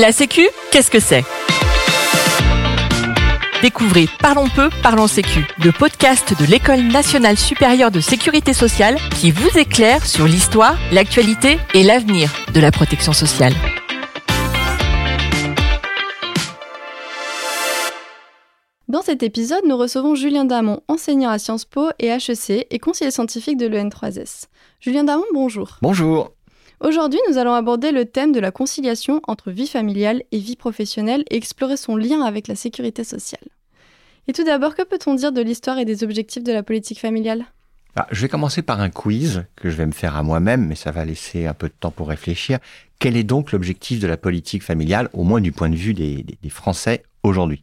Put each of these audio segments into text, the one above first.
La Sécu, qu'est-ce que c'est? Découvrez Parlons peu, parlons Sécu, le podcast de l'École nationale supérieure de sécurité sociale qui vous éclaire sur l'histoire, l'actualité et l'avenir de la protection sociale. Dans cet épisode, nous recevons Julien Damon, enseignant à Sciences Po et HEC et conseiller scientifique de l'EN3S. Julien Damon, bonjour. Bonjour. Aujourd'hui, nous allons aborder le thème de la conciliation entre vie familiale et vie professionnelle et explorer son lien avec la sécurité sociale. Et tout d'abord, que peut-on dire de l'histoire et des objectifs de la politique familiale? Ah, Je vais commencer par un quiz que je vais me faire à moi-même, mais ça va laisser un peu de temps pour réfléchir. Quel est donc l'objectif de la politique familiale, au moins du point de vue des, des Français aujourd'hui?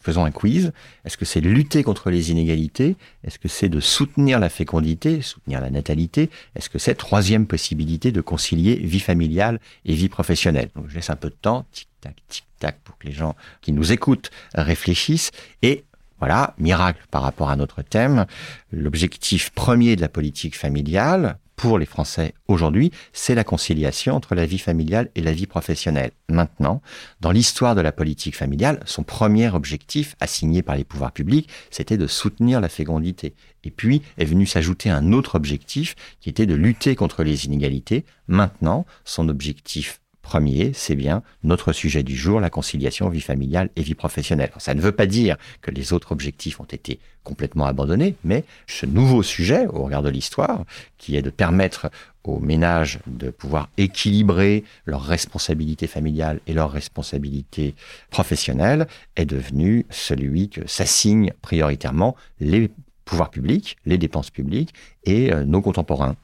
Faisons un quiz. Est-ce que c'est lutter contre les inégalités? Est-ce que c'est de soutenir la fécondité, soutenir la natalité? Est-ce que c'est troisième possibilité de concilier vie familiale et vie professionnelle? Je laisse un peu de temps, tic-tac, tic-tac, pour que les gens qui nous écoutent réfléchissent. Et voilà, miracle par rapport à notre thème, l'objectif premier de la politique familiale, pour les Français aujourd'hui, c'est la conciliation entre la vie familiale et la vie professionnelle. Maintenant, dans l'histoire de la politique familiale, son premier objectif assigné par les pouvoirs publics, c'était de soutenir la fécondité. Et puis est venu s'ajouter un autre objectif qui était de lutter contre les inégalités. Maintenant, son objectif premier, c'est bien notre sujet du jour, la conciliation vie familiale et vie professionnelle. ça ne veut pas dire que les autres objectifs ont été complètement abandonnés, mais ce nouveau sujet, au regard de l'histoire, qui est de permettre aux ménages de pouvoir équilibrer leurs responsabilités familiales et leurs responsabilités professionnelles, est devenu celui que s'assignent prioritairement les pouvoirs publics, les dépenses publiques et euh, nos contemporains.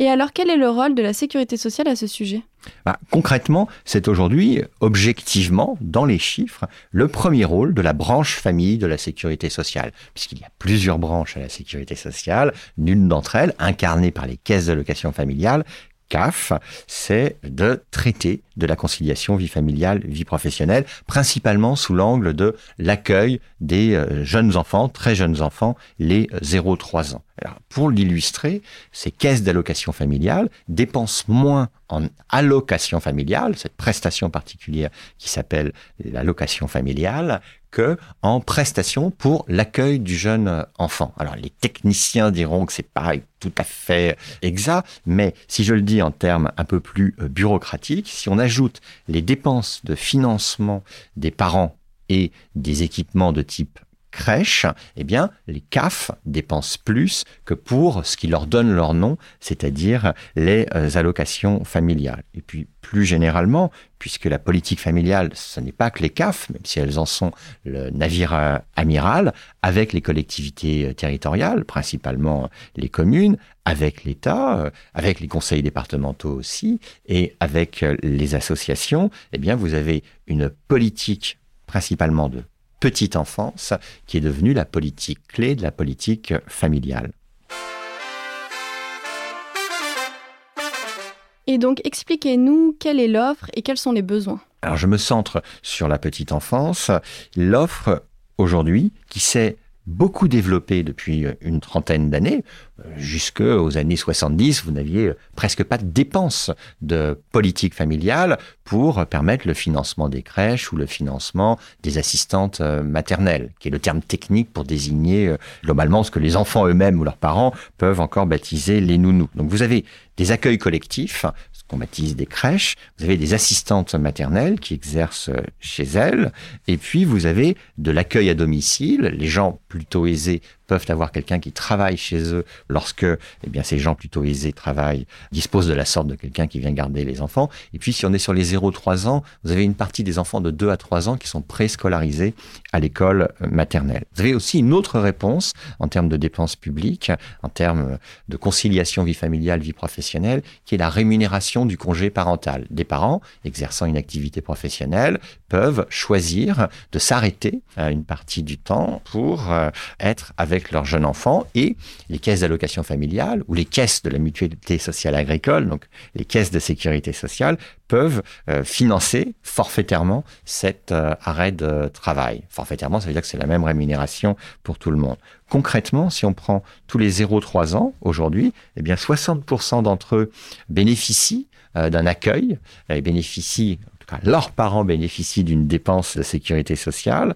Et alors, quel est le rôle de la sécurité sociale à ce sujet? Bah, Concrètement, c'est aujourd'hui, objectivement, dans les chiffres, le premier rôle de la branche famille de la sécurité sociale, puisqu'il y a plusieurs branches à la sécurité sociale, l'une d'entre elles, incarnée par les caisses d'allocation familiale, CAF, c'est de traiter de la conciliation vie familiale, vie professionnelle, principalement sous l'angle de l'accueil des euh, jeunes enfants, très jeunes enfants, les 0-3 ans. Pour l'illustrer, ces caisses d'allocation familiale dépensent moins en allocation familiale, cette prestation particulière qui s'appelle l'allocation familiale, que en prestation pour l'accueil du jeune enfant. Alors les techniciens diront que c'est pas tout à fait exact, mais si je le dis en termes un peu plus euh, bureaucratiques, si on ajoute les dépenses de financement des parents et des équipements de type crèche, eh bien, les CAF dépensent plus que pour ce qui leur donne leur nom, c'est-à-dire les euh, allocations familiales. Et puis, plus généralement, puisque la politique familiale, ce n'est pas que les CAF, même si elles en sont le navire euh, amiral, avec les collectivités euh, territoriales, principalement les communes, avec l'État, avec les conseils départementaux aussi, et avec les associations, eh bien, vous avez une politique principalement de petite enfance, qui est devenue la politique clé de la politique familiale. Et donc, expliquez-nous quelle est l'offre et quels sont les besoins. Alors, je me centre sur la petite enfance. L'offre aujourd'hui, qui s'est beaucoup développé depuis une trentaine d'années. Jusqu'aux années 70, vous n'aviez presque pas de dépenses de politique familiale pour permettre le financement des crèches ou le financement des assistantes maternelles, qui est le terme technique pour désigner euh, globalement ce que les enfants eux-mêmes ou leurs parents peuvent encore baptiser les nounous. Donc vous avez des accueils collectifs, qu'on baptise des crèches, vous avez des assistantes maternelles qui exercent chez elles, et puis vous avez de l'accueil à domicile. Les gens plutôt aisés peuvent avoir quelqu'un qui travaille chez eux lorsque eh bien, ces gens plutôt aisés travaillent, disposent de la sorte de quelqu'un qui vient garder les enfants. Et puis, si on est sur les 0-3 ans, vous avez une partie des enfants de 2 à 3 ans qui sont préscolarisés à l'école euh, maternelle. Vous avez aussi une autre réponse en termes de dépenses publiques, en termes de conciliation vie familiale, vie professionnelle, qui est la rémunération du congé parental. Des parents exerçant une activité professionnelle peuvent choisir de s'arrêter à une partie du temps pour euh, être avec leur jeune enfant et les caisses d'allocation familiale ou les caisses de la mutualité sociale agricole, donc les caisses de sécurité sociale, peuvent euh, financer forfaitairement cet euh, arrêt de travail. Forfaitairement, ça veut dire que c'est la même rémunération pour tout le monde. Concrètement, si on prend tous les 0-3 ans aujourd'hui, eh bien 60% d'entre eux bénéficient euh, d'un accueil, et bénéficient leurs parents bénéficient d'une dépense de sécurité sociale.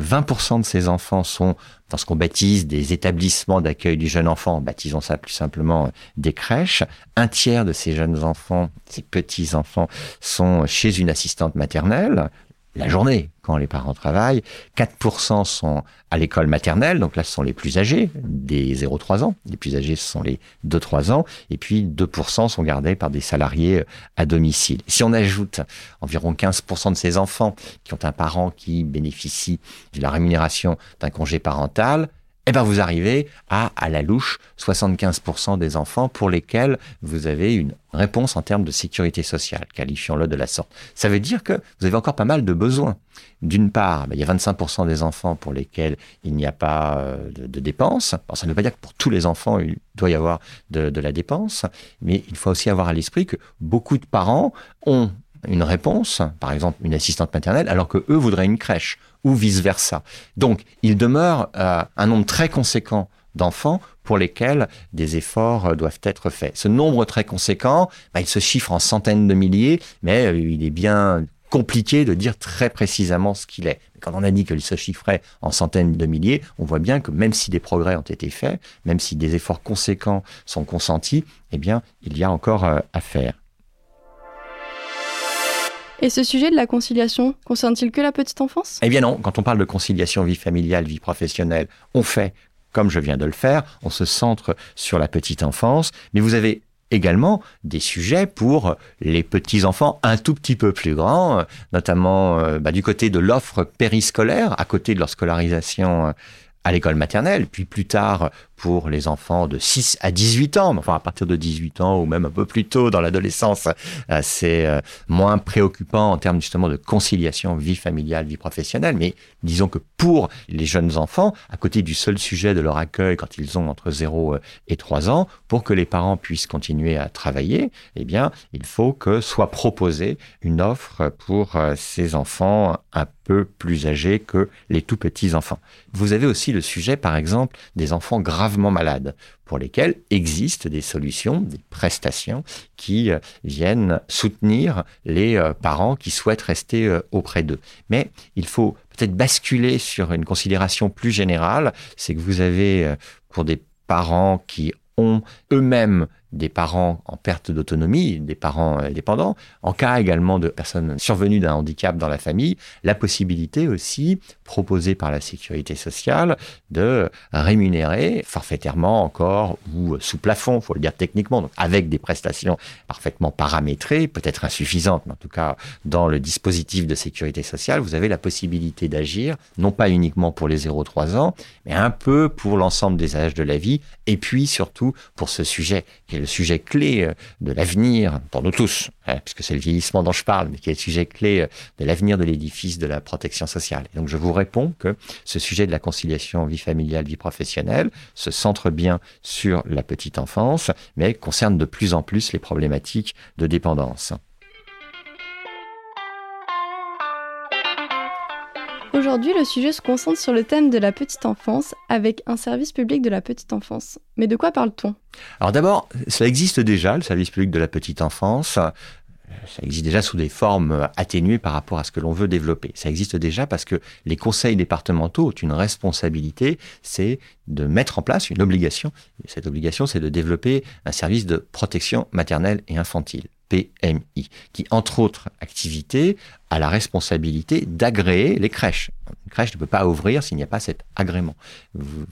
20% de ces enfants sont dans ce qu'on baptise des établissements d'accueil du jeune enfant, baptisons ça plus simplement des crèches. Un tiers de ces jeunes enfants, ces petits enfants, sont chez une assistante maternelle la journée quand les parents travaillent. 4% sont à l'école maternelle, donc là ce sont les plus âgés, des 0-3 ans. Les plus âgés ce sont les 2-3 ans. Et puis 2% sont gardés par des salariés euh, à domicile. Si on ajoute environ 15% de ces enfants qui ont un parent qui bénéficie de la rémunération d'un congé parental, eh ben vous arrivez à, à la louche, 75% des enfants pour lesquels vous avez une réponse en termes de sécurité sociale, qualifions-le de la sorte. Ça veut dire que vous avez encore pas mal de besoins. D'une part, ben, il y a 25% des enfants pour lesquels il n'y a pas euh, de, dépenses. ça ne veut pas dire que pour tous les enfants, il doit y avoir de la dépense, mais il faut aussi avoir à l'esprit que beaucoup de parents ont une réponse, par exemple une assistante maternelle, alors que eux voudraient une crèche ou vice-versa. Donc, il demeure euh, un nombre très conséquent d'enfants pour lesquels des efforts euh, doivent être faits. Ce nombre très conséquent, bah, il se chiffre en centaines de milliers, mais euh, il est bien compliqué de dire très précisément ce qu'il est. Quand on a dit qu'il se chiffrait en centaines de milliers, on voit bien que même si des progrès ont été faits, même si des efforts conséquents sont consentis, eh bien, il y a encore à faire. Et ce sujet de la conciliation concerne-t-il que la petite enfance? Eh bien non, quand on parle de conciliation vie familiale, vie professionnelle, on fait comme je viens de le faire, on se centre sur la petite enfance, mais vous avez également des sujets pour les petits-enfants un tout petit peu plus grands, notamment euh, bah, du côté de l'offre périscolaire, à côté de leur scolarisation euh, à l'école maternelle, puis plus tard pour les enfants de 6 à 18 ans, enfin à partir de 18 ans ou même un peu plus tôt dans l'adolescence, euh, c'est euh, moins préoccupant en termes justement de conciliation vie familiale, vie professionnelle, mais disons que pour les jeunes enfants, à côté du seul sujet de leur accueil quand ils ont entre 0 euh, et 3 ans, pour que les parents puissent continuer à travailler, eh bien, il faut que soit proposée une offre pour ces enfants un peu plus âgés que les tout petits enfants. Vous avez aussi le sujet, par exemple, des enfants malades, pour lesquels existent des solutions, des prestations qui euh, viennent soutenir les euh, parents qui souhaitent rester euh, auprès d'eux. Mais il faut peut-être basculer sur une considération plus générale, c'est que vous avez pour des parents qui ont eux-mêmes des parents en perte d'autonomie, des parents euh, dépendants, en cas également de personnes survenues d'un handicap dans la famille, la possibilité aussi proposée par la sécurité sociale de rémunérer forfaitairement encore ou sous plafond, faut le dire techniquement, donc avec des prestations parfaitement paramétrées, peut-être insuffisantes, mais en tout cas dans le dispositif de sécurité sociale, vous avez la possibilité d'agir, non pas uniquement pour les 0-3 ans, mais un peu pour l'ensemble des âges de la vie, et puis surtout pour ce sujet qui est le sujet clé euh, de l'avenir pour nous tous, hein, puisque c'est le vieillissement dont je parle, mais qui est le sujet clé euh, de l'avenir de l'édifice de la protection sociale. Donc je vous réponds que ce sujet de la conciliation vie familiale, vie professionnelle se centre bien sur la petite enfance, mais concerne de plus en plus les problématiques de dépendance. Aujourd'hui, le sujet se concentre sur le thème de la petite enfance avec un service public de la petite enfance. Mais de quoi parle-t-on? Alors d'abord, ça existe déjà, le service public de la petite enfance. Ça existe déjà sous des formes atténuées par rapport à ce que l'on veut développer. Ça existe déjà parce que les conseils départementaux ont une responsabilité, c'est de mettre en place une obligation. Et cette obligation, c'est de développer un service de protection maternelle et infantile. PMI, qui, entre autres activités, a la responsabilité d'agréer les crèches. Une crèche ne peut pas ouvrir s'il n'y a pas cet agrément. Vous,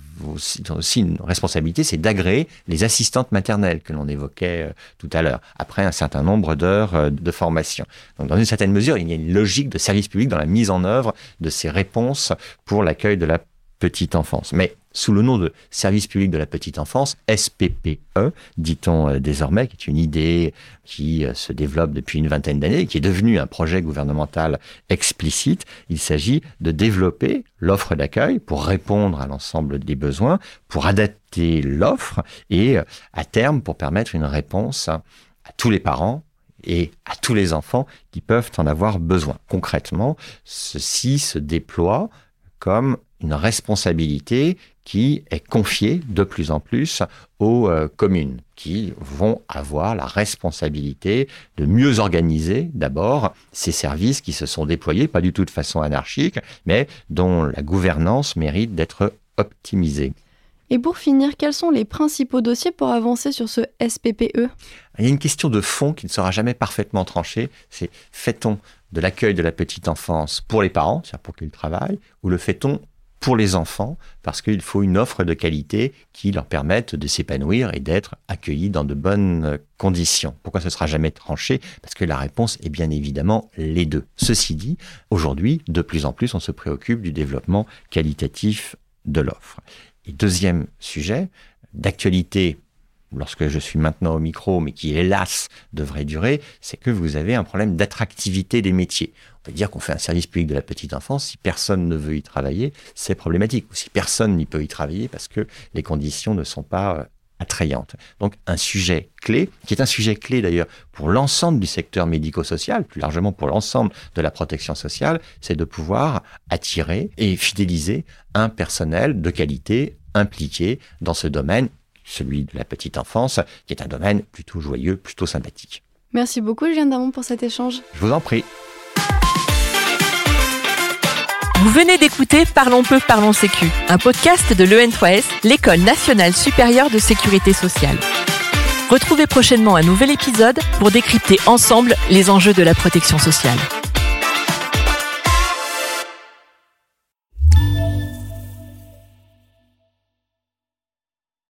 aussi une responsabilité, c'est d'agréer les assistantes maternelles que l'on évoquait euh, tout à l'heure, après un certain nombre d'heures euh, de formation. Donc, dans une certaine mesure, il y a une logique de service public dans la mise en œuvre de ces réponses pour l'accueil de la petite enfance. Mais sous le nom de service public de la petite enfance, SPPE, dit-on euh, désormais, qui est une idée qui euh, se développe depuis une vingtaine d'années, qui est devenue un projet gouvernemental explicite. Il s'agit de développer l'offre d'accueil pour répondre à l'ensemble des besoins, pour adapter l'offre et euh, à terme pour permettre une réponse à tous les parents et à tous les enfants qui peuvent en avoir besoin. Concrètement, ceci se déploie comme une responsabilité qui est confiée de plus en plus aux euh, communes, qui vont avoir la responsabilité de mieux organiser d'abord ces services qui se sont déployés, pas du tout de façon anarchique, mais dont la gouvernance mérite d'être optimisée. Et pour finir, quels sont les principaux dossiers pour avancer sur ce SPPE Il y a une question de fond qui ne sera jamais parfaitement tranchée, c'est fait-on de l'accueil de la petite enfance pour les parents, c'est-à-dire pour qu'ils travaillent, ou le fait-on pour les enfants, parce qu'il faut une offre de qualité qui leur permette de s'épanouir et d'être accueillis dans de bonnes conditions. Pourquoi ce sera jamais tranché? Parce que la réponse est bien évidemment les deux. Ceci dit, aujourd'hui, de plus en plus, on se préoccupe du développement qualitatif de l'offre. Et deuxième sujet, d'actualité lorsque je suis maintenant au micro, mais qui hélas devrait durer, c'est que vous avez un problème d'attractivité des métiers. On peut dire qu'on fait un service public de la petite enfance, si personne ne veut y travailler, c'est problématique. Ou si personne n'y peut y travailler parce que les conditions ne sont pas euh, attrayantes. Donc un sujet clé, qui est un sujet clé d'ailleurs pour l'ensemble du secteur médico-social, plus largement pour l'ensemble de la protection sociale, c'est de pouvoir attirer et fidéliser un personnel de qualité impliqué dans ce domaine, celui de la petite enfance, qui est un domaine plutôt joyeux, plutôt sympathique. Merci beaucoup Julien Damon pour cet échange. Je vous en prie. Vous venez d'écouter Parlons peu, parlons sécu, un podcast de l'EN3S, l'École nationale supérieure de sécurité sociale. Retrouvez prochainement un nouvel épisode pour décrypter ensemble les enjeux de la protection sociale.